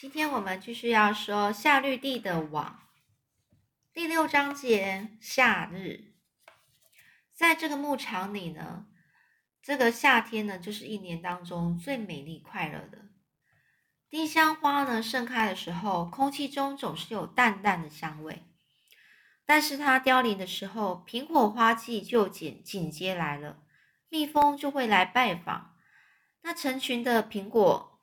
今天我们继续要说夏绿蒂的网第六章节夏日。在这个牧场里呢，这个夏天呢，就是一年当中最美丽快乐的。丁香花呢盛开的时候，空气中总是有淡淡的香味。但是它凋零的时候，苹果花季就紧紧接来了，蜜蜂就会来拜访。那成群的苹果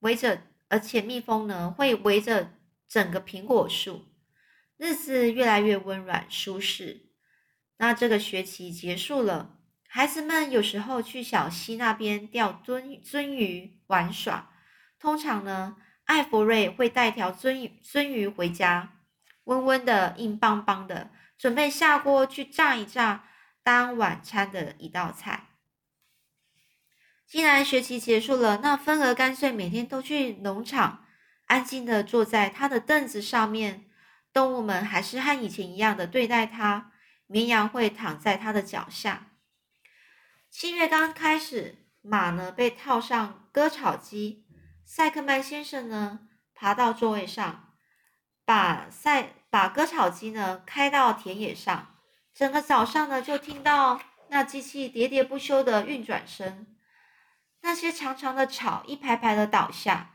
围着。而且蜜蜂呢会围着整个苹果树，日子越来越温暖舒适。那这个学期结束了，孩子们有时候去小溪那边钓鳟鳟鱼玩耍。通常呢，艾弗瑞会带条鳟鳟鱼回家，温温的、硬邦邦的，准备下锅去炸一炸，当晚餐的一道菜。既然学期结束了，那芬儿干脆每天都去农场，安静的坐在他的凳子上面。动物们还是和以前一样的对待他。绵羊会躺在他的脚下。七月刚开始，马呢被套上割草机。塞克曼先生呢爬到座位上，把塞把割草机呢开到田野上。整个早上呢就听到那机器喋喋不休的运转声。那些长长的草一排排的倒下。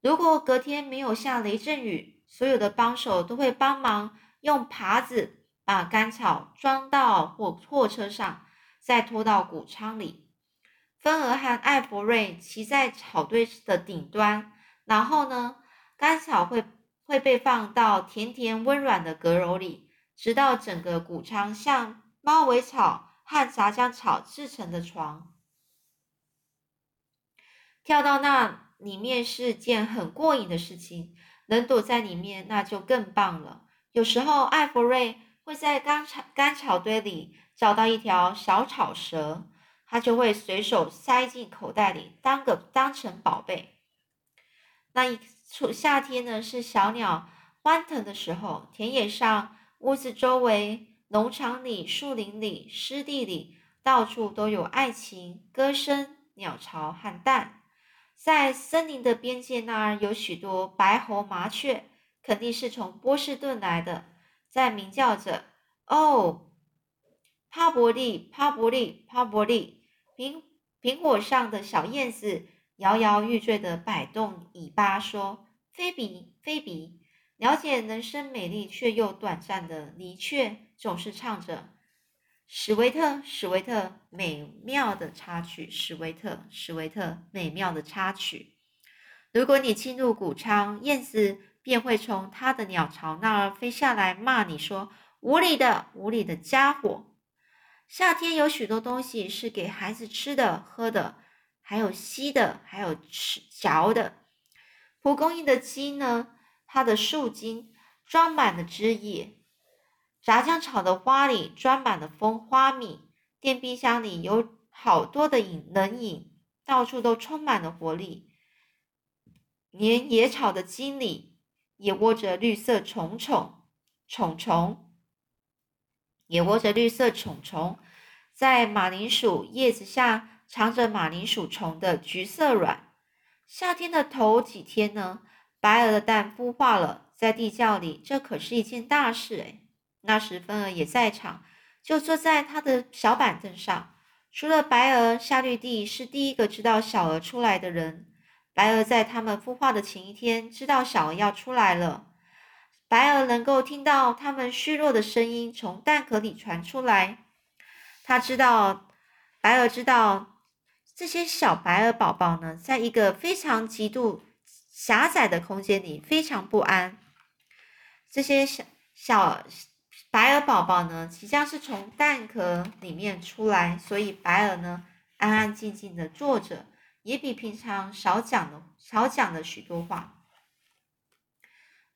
如果隔天没有下雷阵雨，所有的帮手都会帮忙用耙子把干草装到货货车上，再拖到谷仓里。芬儿和艾弗瑞骑在草堆的顶端，然后呢，干草会会被放到甜甜温软的阁楼里，直到整个谷仓像猫尾草和杂交草制成的床。跳到那里面是件很过瘾的事情，能躲在里面那就更棒了。有时候艾弗瑞会在干草干草堆里找到一条小草蛇，他就会随手塞进口袋里，当个当成宝贝。那一处夏天呢，是小鸟欢腾的时候，田野上、屋子周围、农场里、树林里、湿地里，到处都有爱情、歌声、鸟巢和蛋。在森林的边界那儿有许多白喉麻雀，肯定是从波士顿来的，在鸣叫着。哦，帕伯利，帕伯利，帕伯利！苹苹果上的小燕子摇摇欲坠地摆动尾巴，说：“菲比，菲比！”了解人生美丽却又短暂的离雀总是唱着。史维特，史维特，美妙的插曲。史维特，史维特，美妙的插曲。如果你进入谷仓，燕子便会从它的鸟巢那儿飞下来，骂你说：“无理的，无理的家伙！”夏天有许多东西是给孩子吃的、喝的，还有吸的，还有吃嚼的。蒲公英的茎呢？它的树茎装满了汁液。炸酱草的花里装满了蜂花蜜，电冰箱里有好多的饮冷饮，到处都充满了活力。连野草的茎里也窝着绿色虫虫，虫虫也窝着绿色虫虫，在马铃薯叶子下藏着马铃薯虫的橘色卵。夏天的头几天呢，白鹅的蛋孵化了，在地窖里，这可是一件大事哎。那时，芬儿也在场，就坐在他的小板凳上。除了白鹅，夏绿蒂是第一个知道小鹅出来的人。白鹅在他们孵化的前一天知道小鹅要出来了。白鹅能够听到它们虚弱的声音从蛋壳里传出来。他知道，白鹅知道这些小白鹅宝宝呢，在一个非常极度狭窄的空间里非常不安。这些小小。白鹅宝宝呢，即将是从蛋壳里面出来，所以白鹅呢安安静静的坐着，也比平常少讲了少讲了许多话。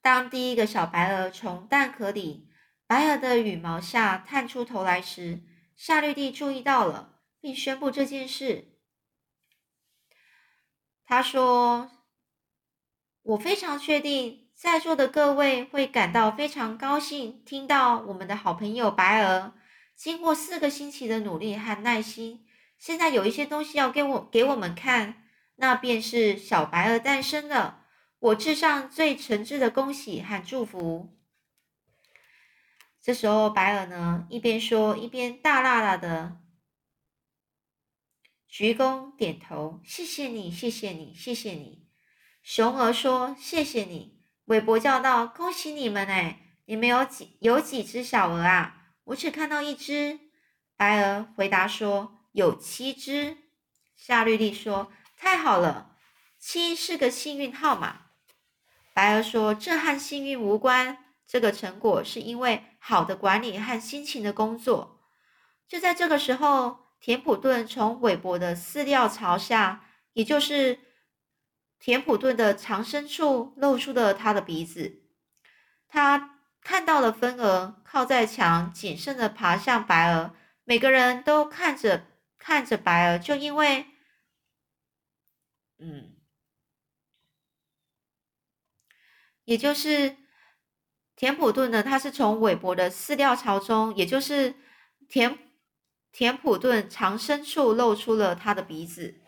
当第一个小白鹅从蛋壳里白鹅的羽毛下探出头来时，夏绿蒂注意到了，并宣布这件事。他说：“我非常确定。”在座的各位会感到非常高兴，听到我们的好朋友白鹅经过四个星期的努力和耐心，现在有一些东西要给我给我们看，那便是小白鹅诞生了。我致上最诚挚的恭喜和祝福。这时候，白鹅呢一边说，一边大大大的鞠躬点头：“谢谢你，谢谢你，谢谢你。”熊儿说：“谢谢你。”韦伯叫道：“恭喜你们哎！你们有几有几只小鹅啊？我只看到一只。”白鹅回答说：“有七只。”夏绿蒂说：“太好了，七是个幸运号码。”白鹅说：“这和幸运无关。”这个成果是因为好的管理和辛勤的工作。就在这个时候，田普顿从韦伯的饲料槽下，也就是田普顿的藏身处，露出了他的鼻子。他看到了分鹅靠在墙，谨慎的爬向白鹅。每个人都看着看着白鹅，就因为，嗯，也就是。田普顿呢？他是从韦伯的饲料槽中，也就是田田普顿藏身处露出了他的鼻子。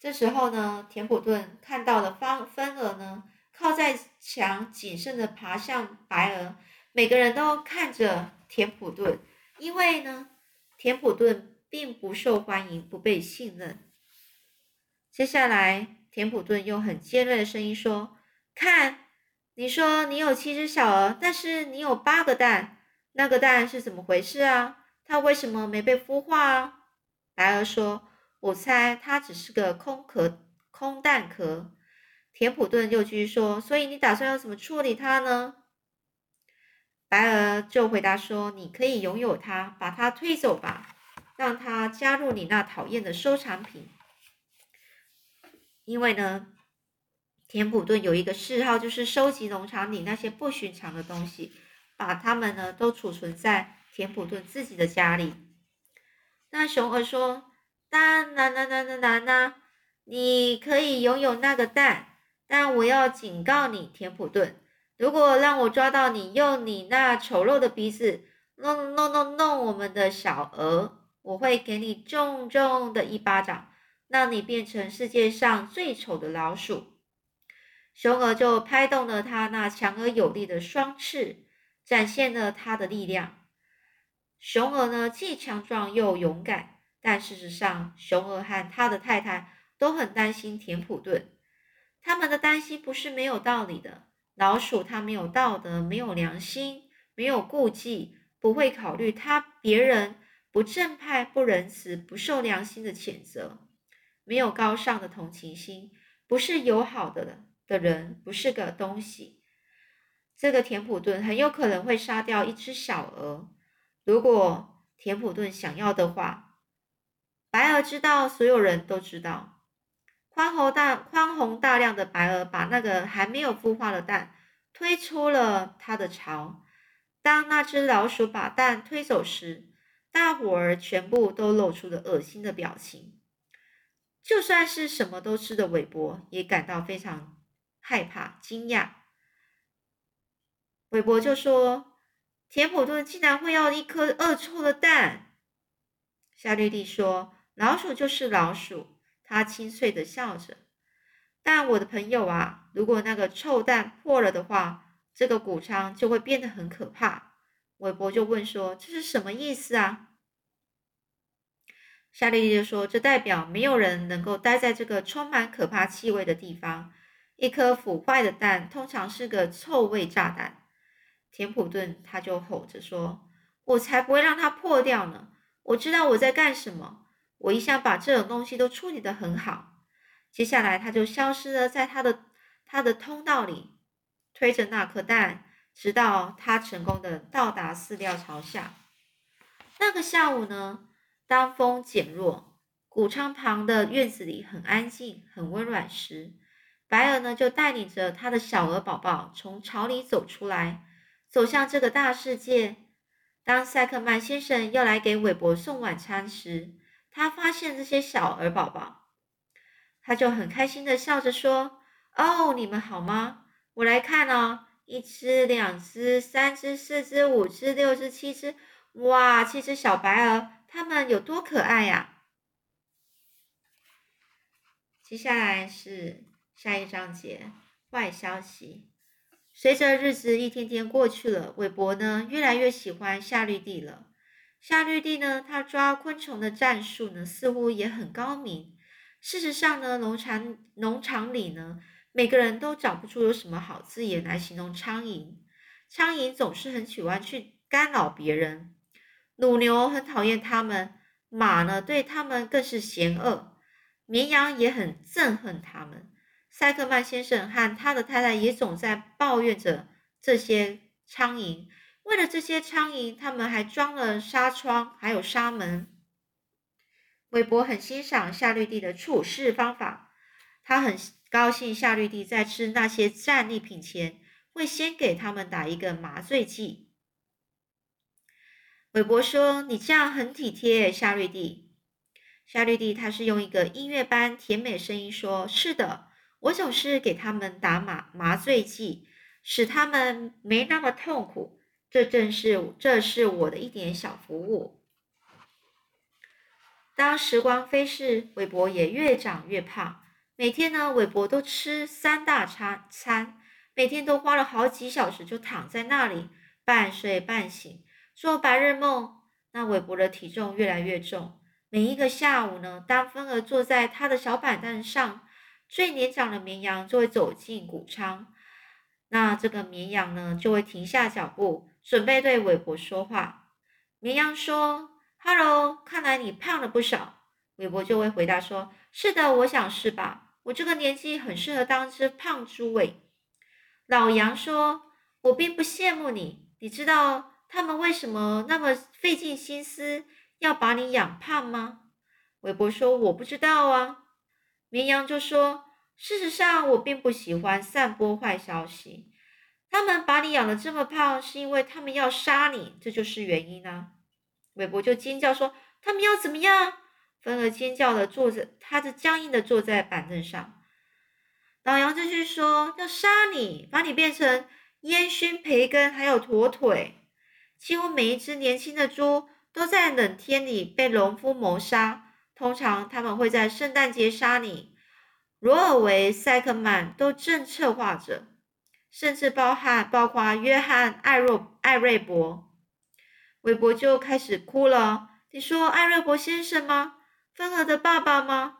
这时候呢，田普顿看到了方分鹅呢，靠在墙，谨慎的爬向白鹅。每个人都看着田普顿，因为呢，田普顿并不受欢迎，不被信任。接下来，田普顿用很尖锐的声音说：“看。”你说你有七只小鹅，但是你有八个蛋，那个蛋是怎么回事啊？它为什么没被孵化啊？白鹅说：“我猜它只是个空壳、空蛋壳。”田普顿又继续说：“所以你打算要怎么处理它呢？”白鹅就回答说：“你可以拥有它，把它推走吧，让它加入你那讨厌的收藏品，因为呢。”田普顿有一个嗜好，就是收集农场里那些不寻常的东西，把它们呢都储存在田普顿自己的家里。那熊儿说：“蛋，那那那那那那，你可以拥有那个蛋，但我要警告你，田普顿，如果让我抓到你用你那丑陋的鼻子弄弄弄弄我们的小鹅，我会给你重重的一巴掌，让你变成世界上最丑的老鼠。”熊儿就拍动了它那强而有力的双翅，展现了它的力量。熊儿呢，既强壮又勇敢，但事实上，熊儿和他的太太都很担心田普顿。他们的担心不是没有道理的。老鼠它没有道德，没有良心，没有顾忌，不会考虑他别人不正派、不仁慈、不受良心的谴责，没有高尚的同情心，不是友好的。的人不是个东西。这个田普顿很有可能会杀掉一只小鹅，如果田普顿想要的话。白鹅知道，所有人都知道。宽宏大宽宏大量的白鹅把那个还没有孵化的蛋推出了它的巢。当那只老鼠把蛋推走时，大伙儿全部都露出了恶心的表情。就算是什么都吃的韦伯也感到非常。害怕、惊讶，韦伯就说：“田普顿竟然会要一颗恶臭的蛋。”夏绿蒂说：“老鼠就是老鼠。”他清脆的笑着。但我的朋友啊，如果那个臭蛋破了的话，这个谷仓就会变得很可怕。韦伯就问说：“这是什么意思啊？”夏丽丽就说：“这代表没有人能够待在这个充满可怕气味的地方。”一颗腐坏的蛋通常是个臭味炸弹。田普顿他就吼着说：“我才不会让它破掉呢！我知道我在干什么。我一向把这种东西都处理得很好。”接下来，他就消失了在他的他的通道里，推着那颗蛋，直到他成功的到达饲料槽下。那个下午呢，当风减弱，谷仓旁的院子里很安静、很温暖时。白鹅呢，就带领着他的小鹅宝宝从巢里走出来，走向这个大世界。当塞克曼先生要来给韦伯送晚餐时，他发现这些小鹅宝宝，他就很开心的笑着说：“哦，你们好吗？我来看哦，一只、两只、三只、四只、五只、六只、七只，哇，七只小白鹅，它们有多可爱呀！”接下来是。下一章节，坏消息。随着日子一天天过去了，韦伯呢越来越喜欢夏绿蒂了。夏绿蒂呢，他抓昆虫的战术呢似乎也很高明。事实上呢，农场农场里呢，每个人都找不出有什么好字眼来形容苍蝇。苍蝇总是很喜欢去干扰别人，乳牛很讨厌它们，马呢对它们更是嫌恶，绵羊也很憎恨它们。塞克曼先生和他的太太也总在抱怨着这些苍蝇。为了这些苍蝇，他们还装了纱窗，还有纱门。韦伯很欣赏夏绿蒂的处事方法，他很高兴夏绿蒂在吃那些战利品前会先给他们打一个麻醉剂。韦伯说：“你这样很体贴，夏绿蒂。”夏绿蒂他是用一个音乐般甜美声音说：“是的。”我总是给他们打麻麻醉剂，使他们没那么痛苦。这正是这是我的一点小服务。当时光飞逝，韦伯也越长越胖。每天呢，韦伯都吃三大餐餐，每天都花了好几小时就躺在那里半睡半醒做白日梦。那韦伯的体重越来越重。每一个下午呢，当芬儿坐在他的小板凳上。最年长的绵羊就会走进谷仓，那这个绵羊呢就会停下脚步，准备对韦伯说话。绵羊说：“Hello，看来你胖了不少。”韦伯就会回答说：“是的，我想是吧？我这个年纪很适合当只胖猪。”诶。老羊说：“我并不羡慕你，你知道他们为什么那么费尽心思要把你养胖吗？”韦伯说：“我不知道啊。”绵羊就说：“事实上，我并不喜欢散播坏消息。他们把你养的这么胖，是因为他们要杀你，这就是原因啊。”韦伯就尖叫说：“他们要怎么样？”芬儿尖叫的坐着，他的僵硬的坐在板凳上。老杨继续说：“要杀你，把你变成烟熏培根，还有驼腿。几乎每一只年轻的猪都在冷天里被农夫谋杀。”通常他们会在圣诞节杀你。罗尔维、塞克曼都正策划着，甚至包含包括约翰、艾若、艾瑞伯。韦伯就开始哭了。你说艾瑞伯先生吗？芬儿的爸爸吗？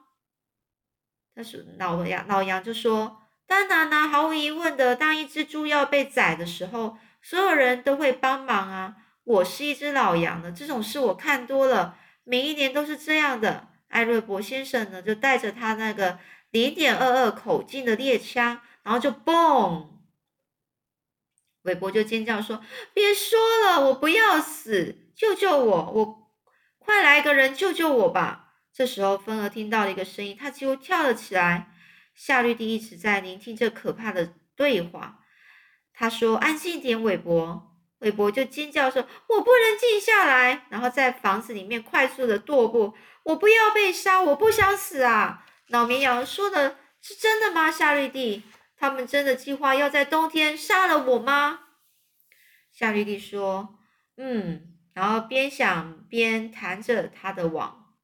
他说老杨，老杨就说：当然啦，毫无疑问的，当一只猪要被宰的时候，所有人都会帮忙啊。我是一只老羊的，这种事我看多了，每一年都是这样的。艾瑞伯先生呢，就带着他那个零点二二口径的猎枪，然后就嘣！韦伯就尖叫说：“别说了，我不要死，救救我！我快来个人救救我吧！”这时候，芬儿听到了一个声音，他几乎跳了起来。夏绿蒂一直在聆听这可怕的对话。他说：“安静点，韦伯。”韦伯就尖叫说：“我不能静下来！”然后在房子里面快速的踱步。我不要被杀，我不想死啊！老绵羊说的是真的吗？夏绿蒂，他们真的计划要在冬天杀了我吗？夏绿蒂说：“嗯。”然后边想边弹着他的网。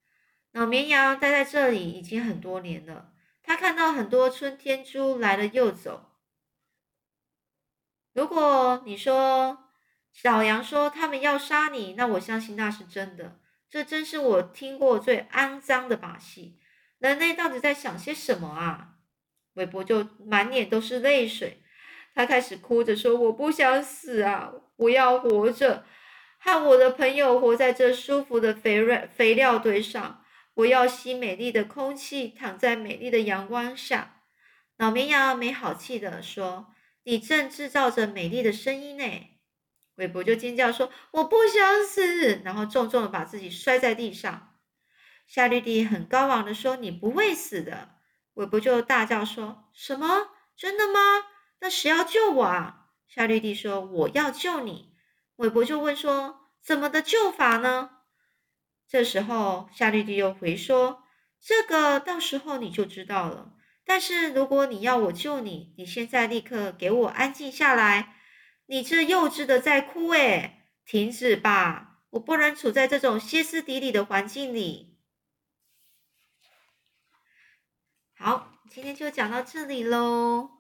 老绵羊待在这里已经很多年了，他看到很多春天猪来了又走。如果你说小羊说他们要杀你，那我相信那是真的。这真是我听过最肮脏的把戏！人类到底在想些什么啊？韦伯就满脸都是泪水，他开始哭着说：“我不想死啊，我要活着，和我的朋友活在这舒服的肥软肥料堆上。我要吸美丽的空气，躺在美丽的阳光下。”老绵羊没好气的说：“你正制造着美丽的声音呢。”韦伯就尖叫说：“我不想死！”然后重重的把自己摔在地上。夏绿蒂很高昂的说：“你不会死的。”韦伯就大叫说：“什么？真的吗？那谁要救我啊？”夏绿蒂说：“我要救你。”韦伯就问说：“怎么的救法呢？”这时候夏绿蒂又回说：“这个到时候你就知道了。但是如果你要我救你，你现在立刻给我安静下来。”你这幼稚的在哭诶，停止吧！我不能处在这种歇斯底里的环境里。好，今天就讲到这里喽。